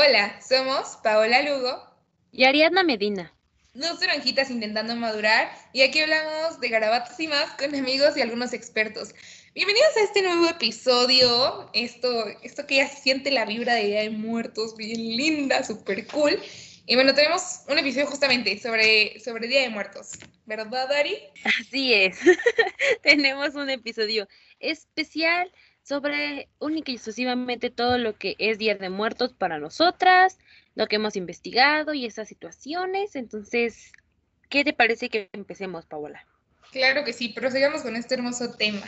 Hola, somos Paola Lugo y Ariadna Medina. Dos naranjitas intentando madurar y aquí hablamos de garabatos y más con amigos y algunos expertos. Bienvenidos a este nuevo episodio, esto, esto que ya siente la vibra de Día de Muertos, bien linda, súper cool. Y bueno, tenemos un episodio justamente sobre, sobre Día de Muertos, ¿verdad, Ari? Así es, tenemos un episodio especial sobre única y exclusivamente todo lo que es Día de Muertos para nosotras, lo que hemos investigado y esas situaciones. Entonces, ¿qué te parece que empecemos, Paola? Claro que sí, prosigamos con este hermoso tema.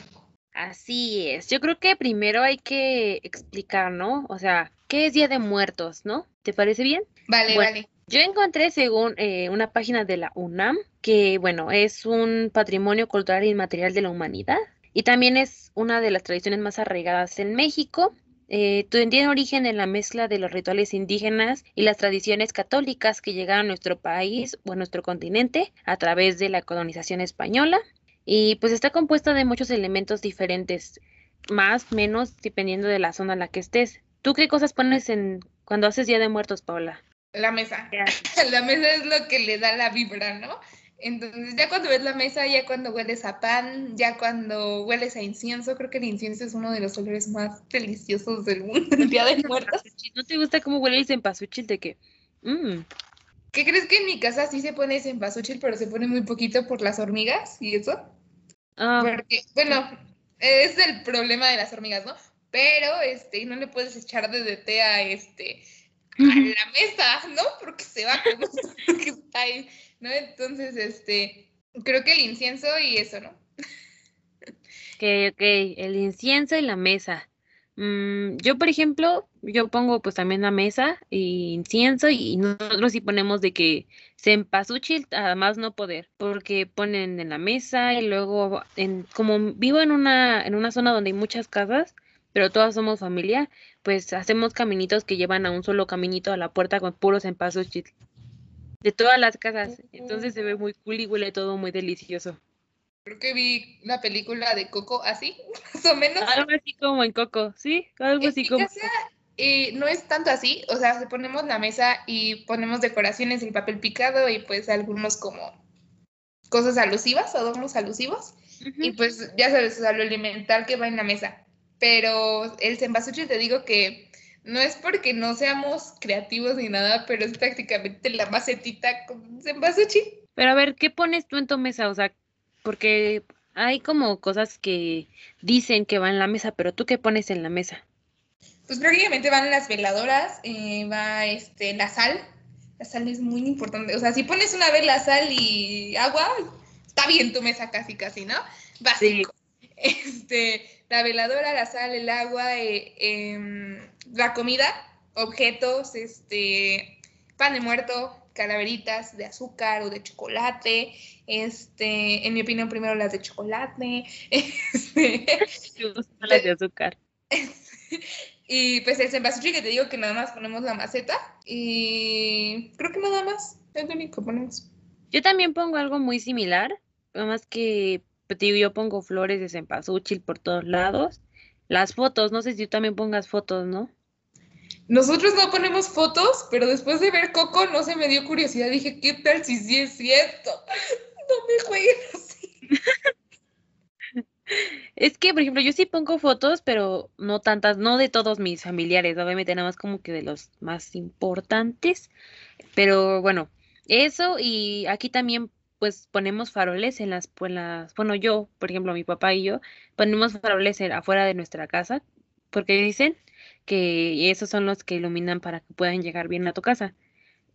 Así es. Yo creo que primero hay que explicar, ¿no? O sea, ¿qué es Día de Muertos, no? ¿Te parece bien? Vale, vale. Yo encontré, según eh, una página de la UNAM, que, bueno, es un patrimonio cultural inmaterial de la humanidad y también es una de las tradiciones más arraigadas en México. Eh, tiene origen en la mezcla de los rituales indígenas y las tradiciones católicas que llegaron a nuestro país o a nuestro continente a través de la colonización española. Y pues está compuesta de muchos elementos diferentes, más, menos, dependiendo de la zona en la que estés. ¿Tú qué cosas pones en cuando haces Día de Muertos, Paola? La mesa. la mesa es lo que le da la vibra, ¿no? Entonces, ya cuando ves la mesa, ya cuando hueles a pan, ya cuando hueles a incienso, creo que el incienso es uno de los olores más deliciosos del mundo, el Día de Muertos. ¿No te gusta cómo huele el cempasúchil de que? Mm. ¿Qué crees que en mi casa sí se pone cempasúchil, pero se pone muy poquito por las hormigas y eso? Ah. Porque, bueno, es el problema de las hormigas, ¿no? Pero, este, no le puedes echar de té a este, a la mesa, ¿no? Porque se va como que está ahí. ¿no? Entonces, este, creo que el incienso y eso, ¿no? Ok, ok, el incienso y la mesa. Mm, yo, por ejemplo, yo pongo pues también la mesa y incienso y nosotros sí ponemos de que cempasúchil a más no poder, porque ponen en la mesa y luego, en, como vivo en una, en una zona donde hay muchas casas, pero todas somos familia, pues hacemos caminitos que llevan a un solo caminito a la puerta con puros cempasúchil de todas las casas. Entonces se ve muy cool y huele todo muy delicioso. Creo que vi la película de Coco así, más o menos. Algo así como en Coco, ¿sí? Algo así como. Eh, no es tanto así, o sea, ponemos la mesa y ponemos decoraciones y papel picado y pues algunos como cosas alusivas, adornos alusivos. Y pues ya sabes, o sea, lo elemental que va en la mesa. Pero el cempasúchil te digo que no es porque no seamos creativos ni nada, pero es prácticamente la macetita con cempasúchil. Pero a ver, ¿qué pones tú en tu mesa? O sea, porque hay como cosas que dicen que van en la mesa, pero tú qué pones en la mesa? Pues prácticamente van las veladoras, eh, va este, la sal. La sal es muy importante. O sea, si pones una vez la sal y agua, está bien tu mesa casi, casi, ¿no? Básico. Este, la veladora, la sal, el agua, eh, em, la comida, objetos, este, pan de muerto, calaveritas de azúcar o de chocolate, este, en mi opinión primero las de chocolate, este, las de azúcar. y pues el cempasúchil que te digo que nada más ponemos la maceta y creo que nada más, es lo único que ponemos. Yo también pongo algo muy similar, nada más que yo pongo flores de cempasúchil por todos lados. Las fotos, no sé si tú también pongas fotos, ¿no? Nosotros no ponemos fotos, pero después de ver Coco no se me dio curiosidad. Dije, ¿qué tal si sí es cierto? No me jueguen así. Es que, por ejemplo, yo sí pongo fotos, pero no tantas, no de todos mis familiares, obviamente nada más como que de los más importantes. Pero bueno, eso y aquí también pues ponemos faroles en las, pues, las, bueno, yo, por ejemplo, mi papá y yo, ponemos faroles afuera de nuestra casa, porque dicen que esos son los que iluminan para que puedan llegar bien a tu casa.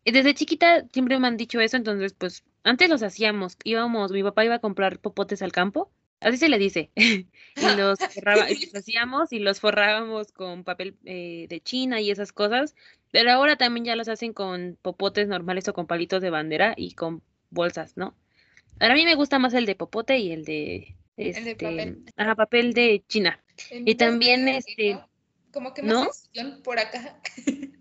Y desde chiquita siempre me han dicho eso, entonces pues antes los hacíamos, íbamos, mi papá iba a comprar popotes al campo, así se le dice, y los, hacíamos y los forrábamos con papel eh, de China y esas cosas, pero ahora también ya los hacen con popotes normales o con palitos de bandera y con bolsas, ¿no? Ahora a mí me gusta más el de popote y el de, este, papel. papel de China. y también este como que ¿No? por acá.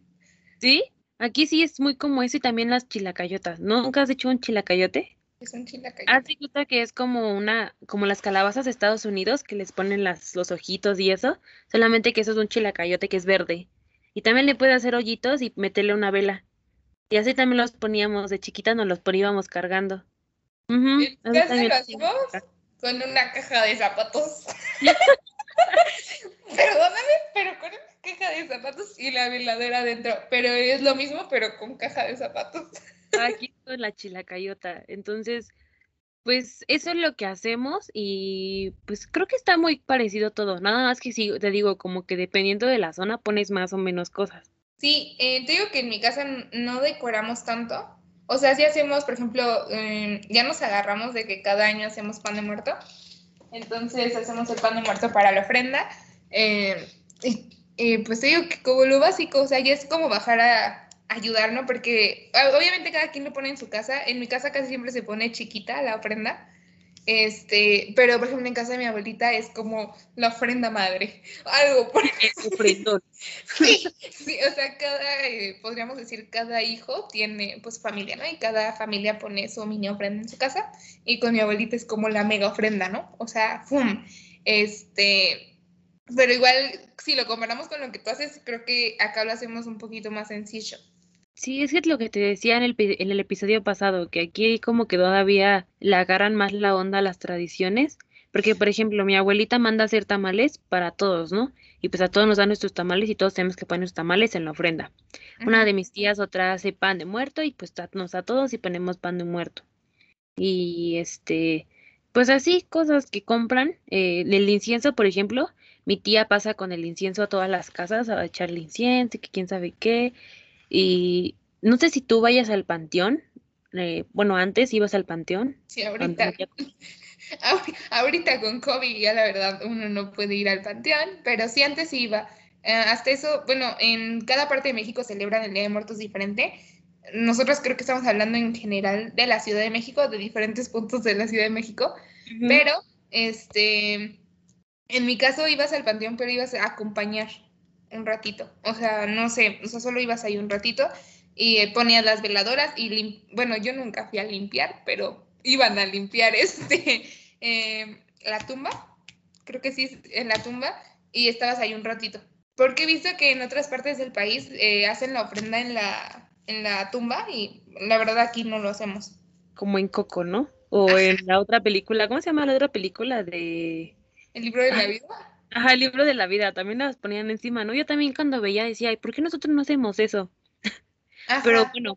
¿Sí? Aquí sí es muy como eso y también las chilacayotas. ¿Nunca has hecho un chilacayote? Es un chilacayote. Haz cuenta que es como una, como las calabazas de Estados Unidos que les ponen las, los ojitos y eso, solamente que eso es un chilacayote que es verde. Y también le puede hacer hoyitos y meterle una vela. Y así también los poníamos de chiquitas, nos los poníamos cargando. ¿Qué lo hacemos? Con una caja de zapatos. Perdóname, pero con una caja de zapatos y la veladora adentro. Pero es lo mismo, pero con caja de zapatos. Aquí con la chilacayota. Entonces, pues eso es lo que hacemos y pues creo que está muy parecido todo. Nada más que sí, te digo, como que dependiendo de la zona pones más o menos cosas. Sí, eh, te digo que en mi casa no decoramos tanto. O sea, si hacemos, por ejemplo, em, ya nos agarramos de que cada año hacemos pan de muerto. Entonces hacemos el pan de muerto para la ofrenda. Eh, pues te digo que como lo básico, o sea, ya es como bajar a ayudar, ¿no? Porque obviamente cada quien lo pone en su casa. En mi casa casi siempre se pone chiquita la ofrenda. Este, pero por ejemplo en casa de mi abuelita es como la ofrenda madre, algo por sí, sí, o sea, cada, eh, podríamos decir, cada hijo tiene pues familia, ¿no? Y cada familia pone su mini ofrenda en su casa y con mi abuelita es como la mega ofrenda, ¿no? O sea, ¡fum! Este, pero igual, si lo comparamos con lo que tú haces, creo que acá lo hacemos un poquito más sencillo. Sí, es que es lo que te decía en el, en el episodio pasado, que aquí como que todavía le agarran más la onda a las tradiciones, porque por ejemplo mi abuelita manda a hacer tamales para todos, ¿no? Y pues a todos nos dan nuestros tamales y todos tenemos que poner nuestros tamales en la ofrenda. Una de mis tías, otra hace pan de muerto y pues nos a todos y ponemos pan de muerto. Y este, pues así, cosas que compran. Eh, el incienso, por ejemplo, mi tía pasa con el incienso a todas las casas a echarle incienso y que quién sabe qué. Y no sé si tú vayas al panteón. Eh, bueno, antes ibas al panteón. Sí, ahorita. ahorita con COVID ya la verdad uno no puede ir al panteón, pero sí antes iba. Eh, hasta eso, bueno, en cada parte de México celebran el Día de Muertos diferente. Nosotros creo que estamos hablando en general de la Ciudad de México, de diferentes puntos de la Ciudad de México, pero este, en mi caso ibas al panteón, pero ibas a acompañar un ratito. O sea, no sé, o sea, solo ibas ahí un ratito y eh, ponías las veladoras y, bueno, yo nunca fui a limpiar, pero iban a limpiar este, em, la tumba, creo que sí, en la tumba, y estabas ahí un ratito. Porque he visto que en otras partes del país eh, hacen la ofrenda en la, en la tumba y la verdad aquí no lo hacemos. Como en Coco, ¿no? O en la otra película, ¿cómo se llama la otra película de... El libro de la vida. Ajá, el libro de la vida, también las ponían encima, ¿no? Yo también cuando veía decía, Ay, ¿por qué nosotros no hacemos eso? Pero bueno,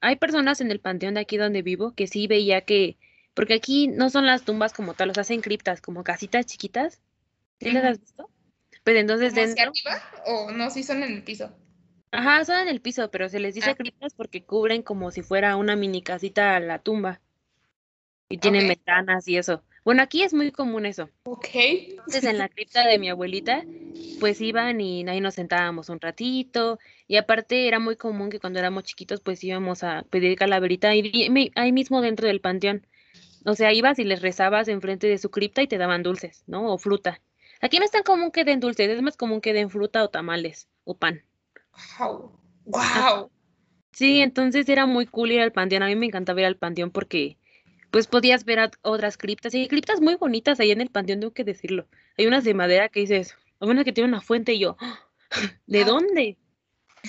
hay personas en el panteón de aquí donde vivo que sí veía que, porque aquí no son las tumbas como tal, los hacen criptas, como casitas chiquitas. ¿Sí las has visto? Pues entonces dentro... arriba o no, sí son en el piso? Ajá, son en el piso, pero se les dice ah. criptas porque cubren como si fuera una mini casita a la tumba. Y tienen ventanas y eso. Bueno, aquí es muy común eso. Ok. Entonces, en la cripta de mi abuelita, pues iban y ahí nos sentábamos un ratito. Y aparte era muy común que cuando éramos chiquitos, pues íbamos a pedir calaverita ahí, ahí mismo dentro del panteón. O sea, ibas y les rezabas enfrente de su cripta y te daban dulces, ¿no? O fruta. Aquí no es tan común que den dulces, es más común que den fruta o tamales o pan. ¡Wow! ¡Wow! Sí, entonces era muy cool ir al panteón. A mí me encantaba ir al panteón porque pues podías ver otras criptas. Y hay criptas muy bonitas ahí en el panteón, tengo que decirlo. Hay unas de madera que dices, hay una que tiene una fuente y yo, ¿de ah. dónde?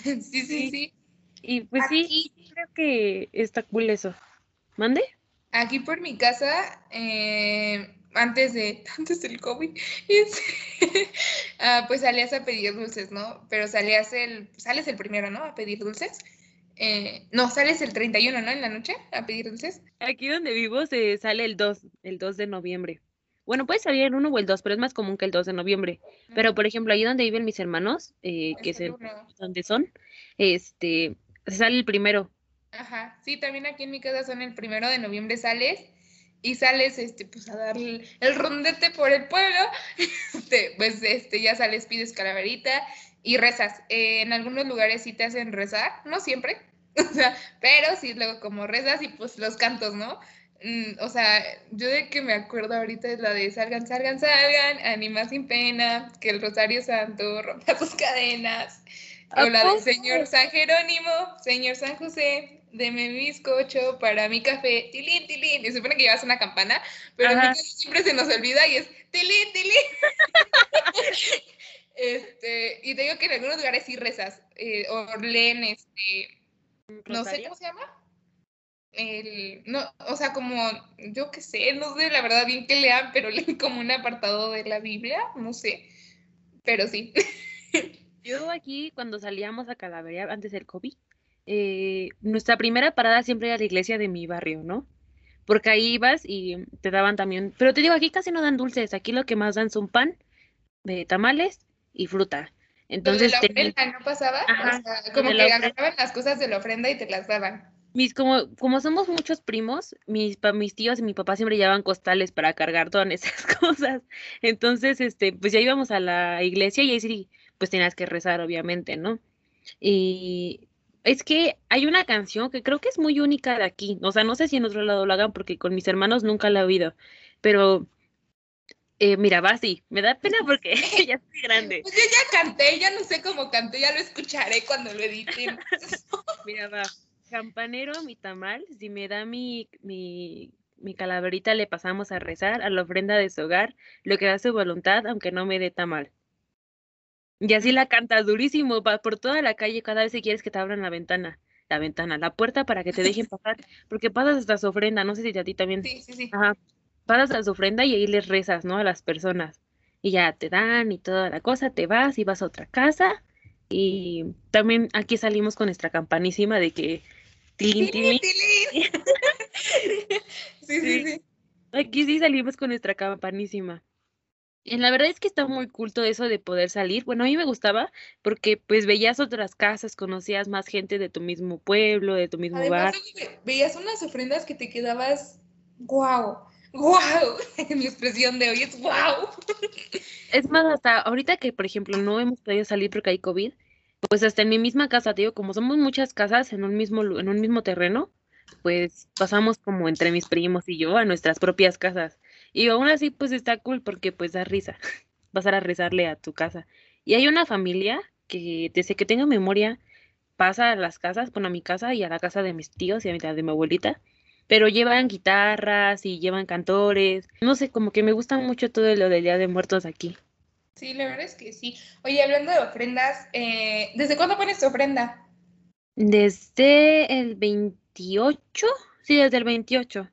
Sí, sí, sí. Y pues sí, creo que está cool eso. ¿Mande? Aquí por mi casa, eh, antes de antes del COVID, ah, pues salías a pedir dulces, ¿no? Pero salías el, sales el primero, ¿no? A pedir dulces. Eh, no, sales el 31, ¿no? En la noche a pedir dulces. Aquí donde vivo se sale el 2, el 2 de noviembre. Bueno, puede salir el 1 o el 2, pero es más común que el 2 de noviembre. Pero, por ejemplo, ahí donde viven mis hermanos, eh, que es donde son, este, se sale el primero. Ajá, sí, también aquí en mi casa son el primero de noviembre sales y sales, este, pues a dar el, rondete por el pueblo, este, pues, este, ya sales, pides calaverita y rezas. Eh, en algunos lugares sí te hacen rezar, no siempre, o sea, pero sí luego como rezas y pues los cantos, ¿no? Mm, o sea, yo de que me acuerdo ahorita es la de salgan, salgan, salgan, anima sin pena, que el Rosario Santo rompa tus cadenas. O la del Señor San Jerónimo, Señor San José, deme mi bizcocho para mi café, tilín, tilín. Y se supone que llevas una campana, pero siempre se nos olvida y es tilín, tilín. Este, y te digo que en algunos lugares sí rezas, eh, o leen, este, no sé cómo se llama. El, no, o sea, como, yo qué sé, no sé la verdad bien que lean, pero leen como un apartado de la Biblia, no sé, pero sí. Yo aquí, cuando salíamos a Calaveria antes del COVID, eh, nuestra primera parada siempre era la iglesia de mi barrio, ¿no? Porque ahí ibas y te daban también, pero te digo, aquí casi no dan dulces, aquí lo que más dan son pan, de tamales y fruta. Entonces, la ofrenda no pasaba, o sea, como que agarraban las cosas de la ofrenda y te las daban. Mis, como, como somos muchos primos, mis, mis tíos y mi papá siempre llevaban costales para cargar todas esas cosas. Entonces, este, pues ya íbamos a la iglesia y ahí sí, pues tenías que rezar, obviamente, ¿no? Y es que hay una canción que creo que es muy única de aquí. O sea, no sé si en otro lado lo hagan porque con mis hermanos nunca la he oído. Pero eh, mira, va así. Me da pena porque ya estoy grande. Pues yo ya canté, ya no sé cómo canté, ya lo escucharé cuando lo edite. mira, va. Campanero, mi tamal, si me da mi, mi, mi calaverita, le pasamos a rezar a la ofrenda de su hogar, lo que da su voluntad, aunque no me dé tamal. Y así la canta durísimo, va por toda la calle cada vez que quieres que te abran la ventana, la ventana, la puerta para que te dejen pasar, porque pasas hasta su ofrenda, no sé si a ti también. Sí, sí, sí. Ajá. Pasas a su ofrenda y ahí les rezas, ¿no? A las personas. Y ya te dan y toda la cosa, te vas y vas a otra casa. Y también aquí salimos con nuestra campanísima de que... Tilín, tilín. sí, sí, sí. Aquí sí salimos con nuestra campanísima. La verdad es que está muy culto eso de poder salir. Bueno, a mí me gustaba porque pues veías otras casas, conocías más gente de tu mismo pueblo, de tu mismo Además, Veías unas ofrendas que te quedabas, wow, wow. Mi expresión de hoy es wow. Es más, hasta ahorita que, por ejemplo, no hemos podido salir porque hay COVID, pues hasta en mi misma casa, digo, como somos muchas casas en un mismo, en un mismo terreno, pues pasamos como entre mis primos y yo a nuestras propias casas. Y aún así, pues está cool porque pues da risa pasar a rezarle a tu casa. Y hay una familia que desde que tengo memoria pasa a las casas, bueno, a mi casa y a la casa de mis tíos y a la de mi abuelita, pero llevan guitarras y llevan cantores. No sé, como que me gusta mucho todo lo del Día de Muertos aquí. Sí, la verdad es que sí. Oye, hablando de ofrendas, eh, ¿desde cuándo pones tu ofrenda? Desde el 28, sí, desde el 28.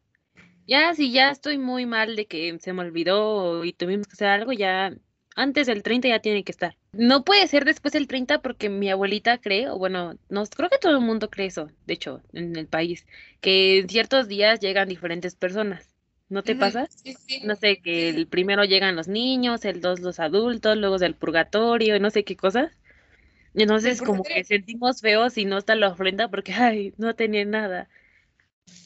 Ya, si ya estoy muy mal de que se me olvidó y tuvimos que hacer algo, ya antes del 30 ya tiene que estar. No puede ser después del 30 porque mi abuelita cree, o bueno, no, creo que todo el mundo cree eso, de hecho, en el país, que en ciertos días llegan diferentes personas. ¿No te pasa? Sí, sí. No sé, que el primero llegan los niños, el dos los adultos, luego del purgatorio, no sé qué cosas. Entonces, como que sentimos feos y no está la ofrenda porque, ay, no tenía nada.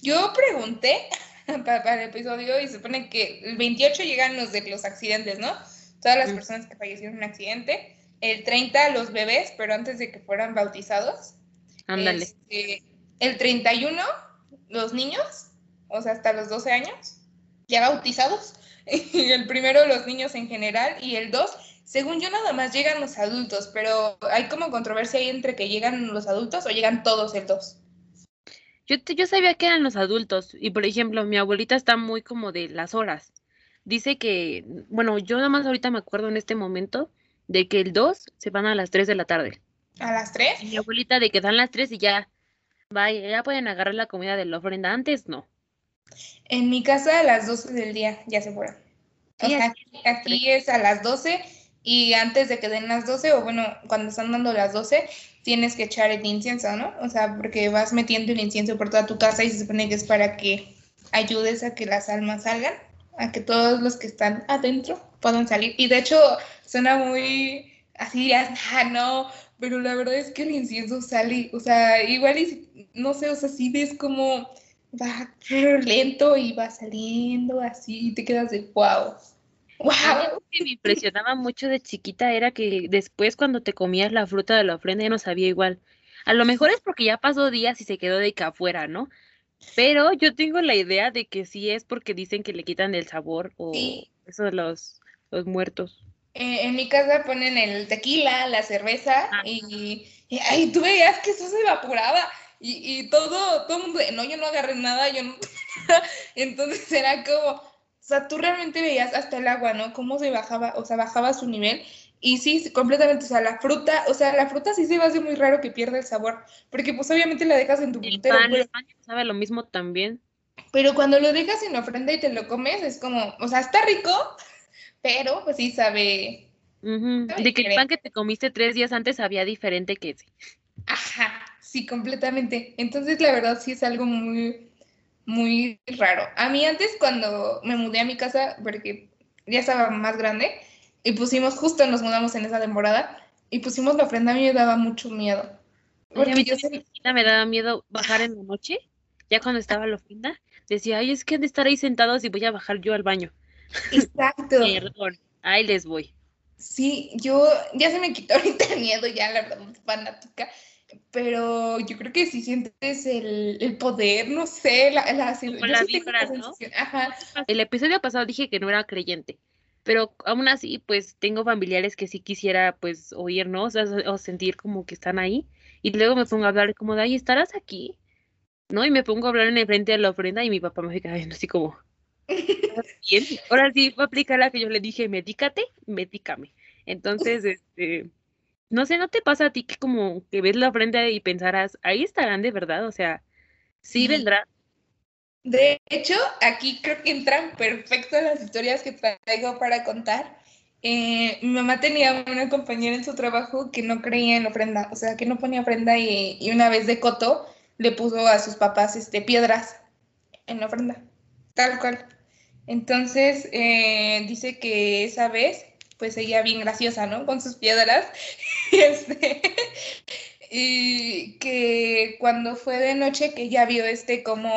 Yo pregunté para, el episodio y se supone que el 28 llegan los de los accidentes, ¿no? Todas las personas que fallecieron en un accidente. El 30 los bebés, pero antes de que fueran bautizados. Ándale. Este, el 31 los niños, o sea, hasta los 12 años, ya bautizados. Y el primero los niños en general y el 2, según yo nada más llegan los adultos, pero hay como controversia ahí entre que llegan los adultos o llegan todos el 2. Yo, yo sabía que eran los adultos y, por ejemplo, mi abuelita está muy como de las horas. Dice que, bueno, yo nada más ahorita me acuerdo en este momento de que el 2 se van a las 3 de la tarde. ¿A las 3? Y mi abuelita de que dan las 3 y ya, vaya, ya pueden agarrar la comida de la ofrenda. Antes no. En mi casa a las 12 del día ya se fueron. aquí, aquí es a las 12 y antes de que den las 12, o bueno, cuando están dando las 12, tienes que echar el incienso, ¿no? O sea, porque vas metiendo el incienso por toda tu casa y se supone que es para que ayudes a que las almas salgan, a que todos los que están adentro puedan salir. Y de hecho, suena muy así, ah, no, pero la verdad es que el incienso sale, o sea, igual, y, no sé, o sea, sí ves como va lento y va saliendo así y te quedas de wow. ¡Wow! Algo que me impresionaba mucho de chiquita era que después cuando te comías la fruta de la ofrenda ya no sabía igual. A lo mejor es porque ya pasó días y se quedó de acá afuera, ¿no? Pero yo tengo la idea de que sí es porque dicen que le quitan el sabor o eso de los, los muertos. Eh, en mi casa ponen el tequila, la cerveza ah. y, y tú veías que eso se evaporaba y, y todo, todo el mundo, no, yo no agarré nada, yo no. Entonces era como, o sea, tú realmente veías hasta el agua, ¿no? Cómo se bajaba, o sea, bajaba su nivel Y sí, completamente, o sea, la fruta, o sea, la fruta sí se va a hacer muy raro que pierda el sabor, porque pues obviamente la dejas en tu El pan, pero, el pan sabe lo mismo también. pero cuando lo dejas en ofrenda y te lo comes, es como, o sea, está rico, pero pues sí sabe, De que el pan que te comiste tres días antes sabía diferente que ese. Ajá, sí, completamente. Entonces, la verdad sí es algo muy, muy raro. A mí antes cuando me mudé a mi casa, porque ya estaba más grande, y pusimos, justo nos mudamos en esa temporada, y pusimos la ofrenda, a mí me daba mucho miedo. Porque yo sé, me daba miedo bajar en la noche, ya cuando estaba la ofrenda, decía, ay, es que han de estar ahí sentados y voy a bajar yo al baño. exacto. Perdón, ahí les voy. Sí, yo ya se me quitó ahorita el miedo, ya la verdad, fanática, pero yo creo que si sientes el, el poder, no sé, la, la, Como la vibra, ¿no? Ajá, El episodio pasado dije que no era creyente, pero aún así, pues tengo familiares que sí quisiera, pues, oír, ¿no? O sea, o sentir como que están ahí. Y luego me pongo a hablar como de, ay, ¿estarás aquí? ¿No? Y me pongo a hablar en el frente de la ofrenda y mi papá me queda viendo así como, "¿Estás bien? Ahora sí, voy a aplicar la que yo le dije, medícate, medícame. Entonces, este, no sé, ¿no te pasa a ti que como que ves la ofrenda y pensarás, ahí estarán de verdad? O sea, sí Sí. De hecho, aquí creo que entran perfecto las historias que traigo para contar. Eh, mi mamá tenía una compañera en su trabajo que no creía en ofrenda, o sea, que no ponía ofrenda y, y una vez de coto le puso a sus papás este, piedras en la ofrenda, tal cual. Entonces, eh, dice que esa vez, pues ella bien graciosa, ¿no? Con sus piedras. Este, y que cuando fue de noche, que ella vio este como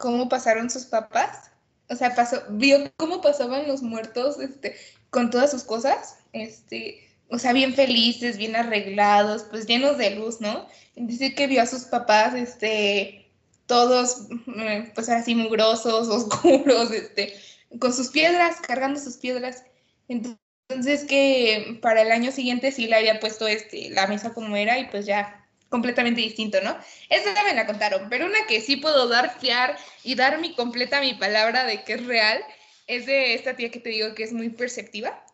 cómo pasaron sus papás. O sea, pasó, vio cómo pasaban los muertos este, con todas sus cosas. Este, o sea, bien felices, bien arreglados, pues llenos de luz, ¿no? Dice que vio a sus papás, este, todos, eh, pues así mugrosos, oscuros, este, con sus piedras, cargando sus piedras. Entonces que para el año siguiente sí le había puesto este, la mesa como era y pues ya completamente distinto, ¿no? Esa me la contaron, pero una que sí puedo dar, fiar y dar mi completa mi palabra de que es real, es de esta tía que te digo que es muy perceptiva.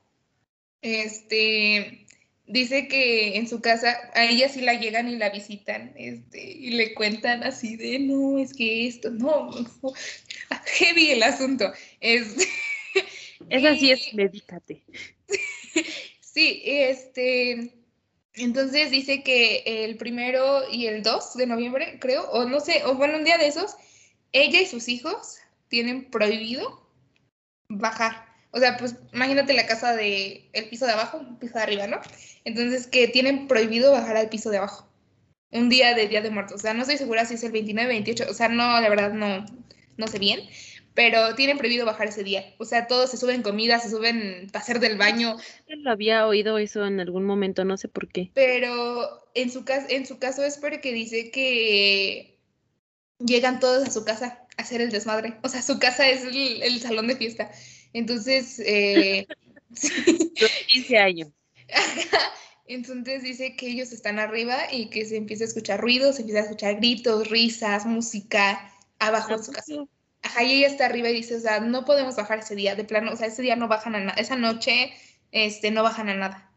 Este, dice que en su casa a ella sí la llegan y la visitan, este, y le cuentan así de, no, es que esto, no, no heavy el asunto. Este, Esa sí es medícate. Sí, este, entonces dice que el primero y el 2 de noviembre, creo, o no sé, o bueno, un día de esos, ella y sus hijos tienen prohibido bajar. O sea, pues imagínate la casa de el piso de abajo, un piso de arriba, ¿no? Entonces que tienen prohibido bajar al piso de abajo. Un día de Día de Muertos. O sea, no estoy segura si es el 29, 28. O sea, no, la verdad no, no sé bien. Pero tienen prohibido bajar ese día. O sea, todos se suben comida, se suben para hacer del baño. Lo había oído eso en algún momento, no sé por qué. Pero en su, en su caso es porque dice que llegan todos a su casa a hacer el desmadre. O sea, su casa es el, el salón de fiesta. Entonces, eh, sí. Los 15 años. entonces dice que ellos están arriba y que se empieza a escuchar ruidos, se empieza a escuchar gritos, risas, música abajo de su casa. Ajá, y ella está arriba y dice, o sea, no podemos bajar ese día, de plano, o sea, ese día no bajan a nada, esa noche, este, no bajan a nada.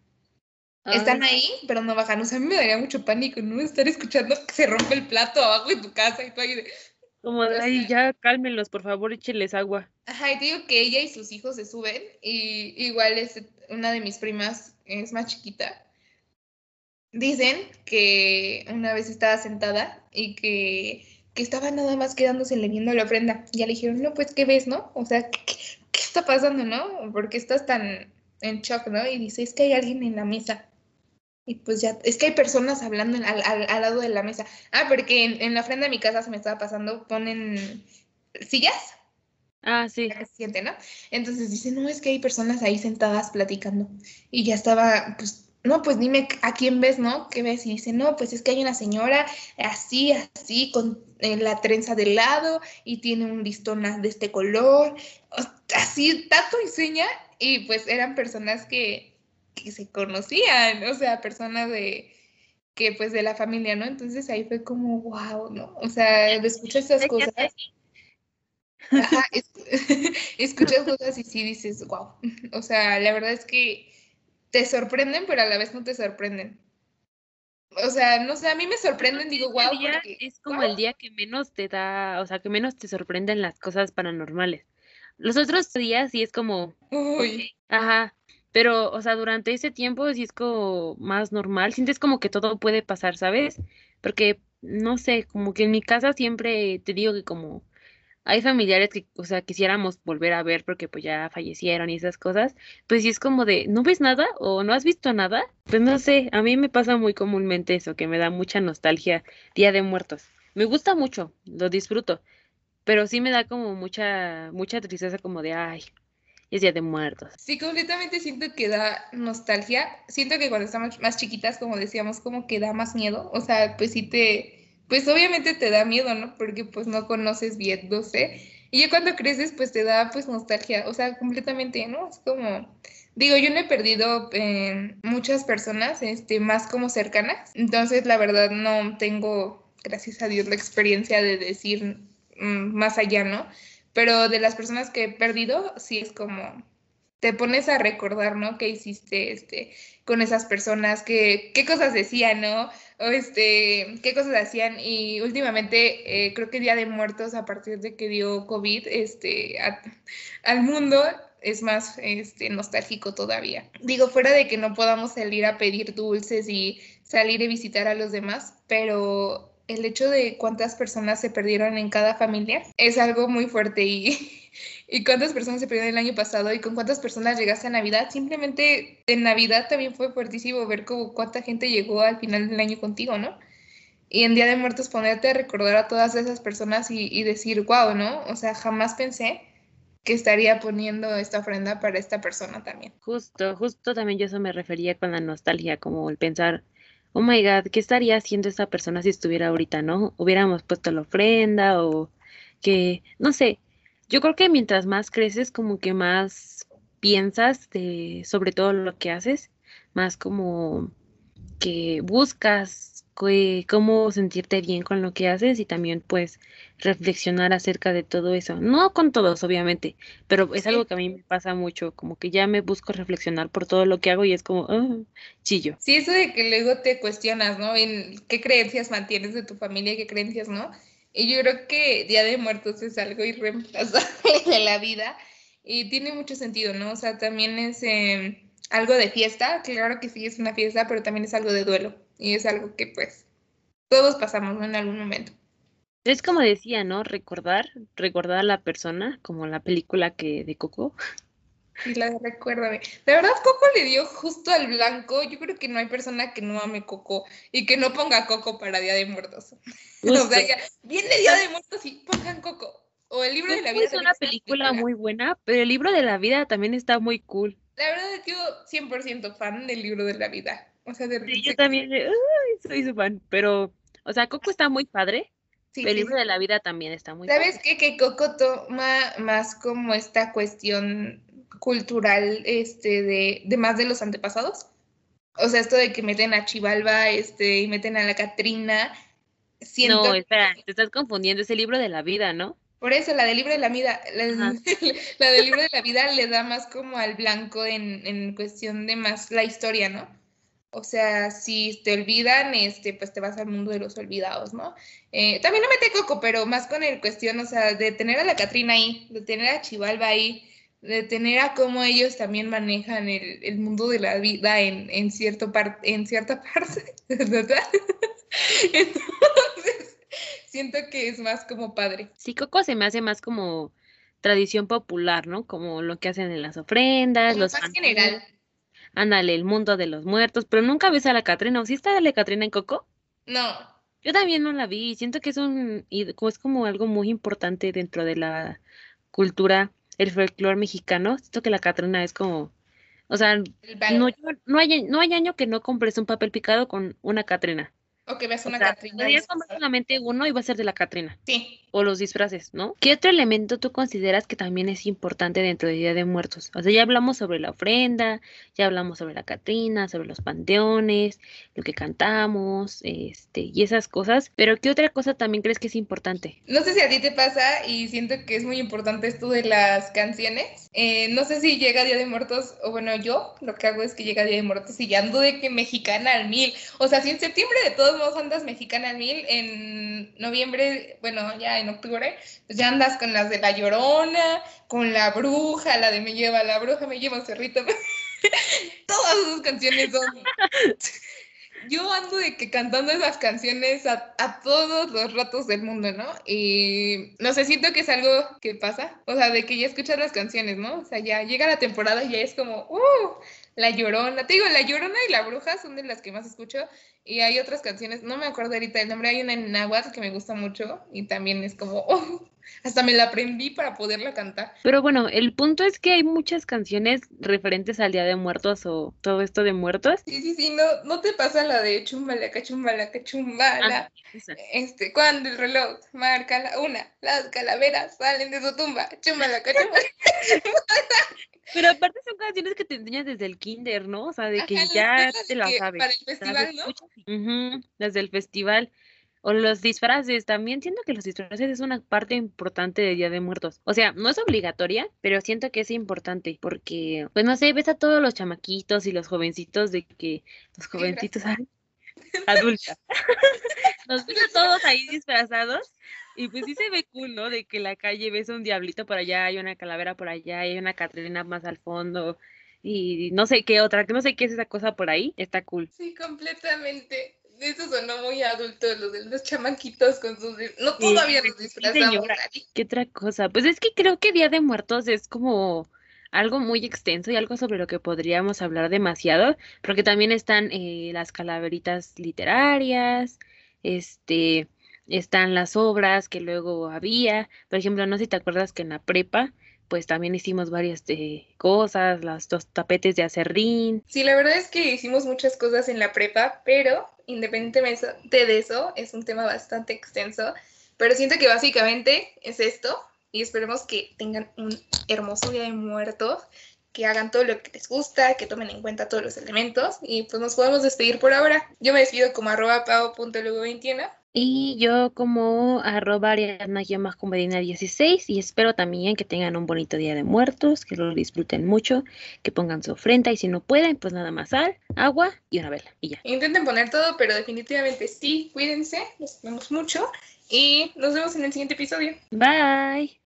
Están Ay, ahí, pero no bajan. O sea, a mí me daría mucho pánico, ¿no? Estar escuchando que se rompe el plato abajo de tu casa y tú ahí de... como ay, ya cálmenlos, por favor, échenles agua. Ajá, y te digo que ella y sus hijos se suben y igual es una de mis primas, es más chiquita. Dicen que una vez estaba sentada y que, que estaba nada más quedándose viendo la ofrenda. Ya le dijeron, no, pues, ¿qué ves, no? O sea, ¿qué, qué, está pasando, no? ¿Por qué estás tan en shock, no? Y dice, es que hay alguien en la mesa. Y pues ya, es que hay personas hablando al, al- al lado de la mesa. Ah, porque en, en la ofrenda de mi casa se me estaba pasando, ponen sillas Ah, sí. que se siente, ¿no? Entonces dice, no, es que hay personas ahí sentadas platicando. Y ya estaba, pues, no, pues dime a quién ves, ¿no? ¿Qué ves? Y dice, no, pues es que hay una señora así, así, con la trenza de lado y tiene un listón de este color, así, tato y seña. Y pues eran personas que, que se conocían, o sea, personas de que pues de la familia, ¿no? Entonces ahí fue como, wow, ¿no? O sea, escuchar esas Ay, ¿qué cosas. haces? Ajá, es- escuchas cosas y sí dices, wow. O sea, la verdad es que te sorprenden, pero a la vez no te sorprenden. O sea, no sé, a mí me sorprenden, digo, wow. es como el día que menos te da, o sea, que menos te sorprenden las cosas paranormales. Los otros días sí es como, Uy. ajá, pero, o sea, durante ese tiempo sí es como más normal, sientes como que todo puede pasar, ¿sabes? Porque, no sé, como que en mi casa siempre te digo que como hay familiares que, o sea, quisiéramos volver a ver porque pues ya fallecieron y esas cosas, pues sí es como de, ¿no ves nada o no has visto nada? Pues no sé, a mí me pasa muy comúnmente eso, que me da mucha nostalgia Día de Muertos. Me gusta mucho, lo disfruto, pero sí me da como mucha, mucha tristeza como de, ay, es Día de Muertos. Sí, completamente siento que da nostalgia. Siento que cuando estamos más chiquitas, como decíamos, como que da más miedo. O sea, pues sí te pues obviamente te da miedo, ¿no? Porque pues no conoces bien, no sé. Y ya cuando creces, pues te da pues nostalgia, o sea, completamente, ¿no? Es como, digo, yo no he perdido eh, muchas personas, este, más como cercanas, entonces la verdad no tengo, gracias a Dios, la experiencia de decir mm, más allá, ¿no? Pero de las personas que he perdido, sí es como, te pones a recordar, ¿no? ¿Qué hiciste este, con esas personas? ¿Qué, qué cosas decían, ¿no? O este, qué cosas hacían. Y últimamente, eh, creo que Día de Muertos, a partir de que dio COVID este, al mundo, es más este, nostálgico todavía. Digo, fuera de que no podamos salir a pedir dulces y salir y visitar a los demás, pero el hecho de cuántas personas se perdieron en cada familia es algo muy fuerte y, y cuántas personas se perdieron el año pasado y con cuántas personas llegaste a Navidad. Simplemente en Navidad también fue fuertísimo ver cómo cuánta gente llegó al final del año contigo, ¿no? Y en Día de Muertos ponerte a recordar a todas esas personas y, y decir, wow, ¿no? O sea, jamás pensé que estaría poniendo esta ofrenda para esta persona también. Justo, justo también yo eso me refería con la nostalgia, como el pensar, oh my god, ¿qué estaría haciendo esta persona si estuviera ahorita, no? Hubiéramos puesto la ofrenda o que, no sé, yo creo que mientras más creces, como que más piensas de, sobre todo lo que haces, más como que buscas cómo sentirte bien con lo que haces y también pues reflexionar acerca de todo eso. No con todos, obviamente, pero es algo que a mí me pasa mucho, como que ya me busco reflexionar por todo lo que hago y es como, ah, chillo. Sí, eso de que luego te cuestionas, ¿no? En qué creencias mantienes de tu familia qué creencias no. Y yo creo que Día de Muertos es algo irreemplazable de la vida y tiene mucho sentido, ¿no? O sea, también es em, algo de fiesta, claro que sí es una fiesta, pero también es algo de duelo y es algo que pues todos pasamos en algún momento. Es como decía, ¿no? Recordar, recordar a la persona, como la película que de Coco. Y la de Recuérdame. De verdad, Coco le dio justo al blanco. Yo creo que no hay persona que no ame Coco y que no ponga Coco para Día de Muertos. o sea, ya, viene Día de Muertos y pongan Coco. O el libro de la vida. Es una película muy buena, pero el libro de la vida también está muy cool. La verdad, yo 100% fan del libro de la vida. O sea, de sí, yo también soy su fan, pero, o sea, Coco está muy padre. el libro de la vida también está muy ¿Sabes qué? Que Coco toma más como esta cuestión cultural este, de, de más de los antepasados. O sea, esto de que meten a Chivalba este, y meten a la Catrina. Siento no, espera, te estás confundiendo, es el libro de la vida, ¿no? Por eso, la del libro de la vida, la, la, del libro de la vida le da más como al blanco en, en cuestión de más la historia, ¿no? O sea, si te olvidan, este, pues te vas al mundo de los olvidados, ¿no? Eh, también no mete coco, pero más con el cuestión, o sea, de tener a la Catrina ahí, de tener a Chivalba ahí, de tener a cómo ellos también manejan el, el mundo de la vida en, en, cierto par, en cierta parte, ¿verdad? Entonces, siento que es más como padre. Sí, Coco se me hace más como tradición popular, ¿no? Como lo que hacen en las ofrendas, los... Más general ándale, el mundo de los muertos, pero nunca ves a la Catrina, ¿o sí está la Catrina en Coco? No. Yo también no la vi, siento que es un, es como algo muy importante dentro de la cultura, el folclore mexicano, siento que la Catrina es como, o sea, no, no, hay, no hay año que no compres un papel picado con una Catrina. O que veas una O sea, Catrina. podrías comprar solamente uno y va a ser de la Catrina. Sí. O los disfraces, ¿no? ¿Qué otro elemento tú consideras que también es importante dentro de Día de Muertos? O sea, ya hablamos sobre la ofrenda, ya hablamos sobre la Catrina, sobre los panteones, lo que cantamos, este, y esas cosas. Pero ¿qué otra cosa también crees que es importante? No sé si a ti te pasa y siento que es muy importante esto de las canciones. Eh, no sé si llega Día de Muertos, o bueno, yo lo que hago es que llega Día de Muertos y ya ando de que mexicana al mil. O sea, si en septiembre de todos modos andas mexicana al mil, en noviembre, bueno, ya en octubre, pues ya andas con las de La Llorona, con La Bruja, la de Me lleva la bruja, me lleva un cerrito. Todas esas canciones son... Yo ando de que cantando esas canciones a, a todos los ratos del mundo, ¿no? Y no sé, siento que es algo que pasa, o sea, de que ya escuchas las canciones, ¿no? O sea, ya llega la temporada y ya es como, ¡uh! La Llorona. Te digo, La Llorona y La Bruja son de las que más escucho. Y hay otras canciones, no me acuerdo ahorita el nombre, hay una en náhuatl que me gusta mucho y también es como, ¡oh! Hasta me la aprendí para poderla cantar. Pero bueno, el punto es que hay muchas canciones referentes al Día de Muertos o todo esto de muertos. Sí, sí, sí, no, no te pasa la de chumbalaca, chumbalaca, chumbala. Ah. Este, cuando el reloj marca la una, las calaveras salen de su tumba. Chúmbalaca, chúmbalaca. Pero aparte son canciones que te enseñas desde el kinder, ¿no? O sea, de que Ajá, ya te las sabes. Para el festival, ¿no? las del festival. O los disfraces, también siento que los disfraces es una parte importante del Día de Muertos. O sea, no es obligatoria, pero siento que es importante porque, pues no sé, ves a todos los chamaquitos y los jovencitos de que, los jovencitos, ay, adulta. Nos ves a todos ahí disfrazados y pues sí se ve cool, ¿no? De que la calle ves un diablito por allá, hay una calavera por allá, hay una Catrina más al fondo y no sé qué otra, que no sé qué es esa cosa por ahí, está cool. Sí, completamente. Eso sonó muy adulto, lo de los chamaquitos con sus... No, Sí, todavía sí, nos sí, disfrazamos. Ari. ¿Qué otra cosa? Pues es que creo que Día de Muertos es como algo muy extenso y algo sobre lo que podríamos hablar demasiado, porque también están eh, las calaveritas literarias, este, están las obras que luego había, por ejemplo, no sé si te acuerdas que en la prepa, pues también hicimos varias eh, cosas, los dos tapetes de acerrín, Sí, la verdad es que hicimos muchas cosas en la prepa, pero independientemente de eso, es un tema bastante extenso. Pero siento que básicamente es esto y esperemos que tengan un hermoso día de muertos, que hagan todo lo que les gusta, que tomen en cuenta todos los elementos y pues nos podemos despedir por ahora. Yo me despido como arroba pao.lugo21. Y yo como arroba ariana 16 y espero también que tengan un bonito día de muertos, que lo disfruten mucho, que pongan su ofrenda y si no pueden, pues nada más sal, agua y una vela y ya. Intenten poner todo, pero definitivamente sí, cuídense, los vemos mucho y nos vemos en el siguiente episodio. Bye.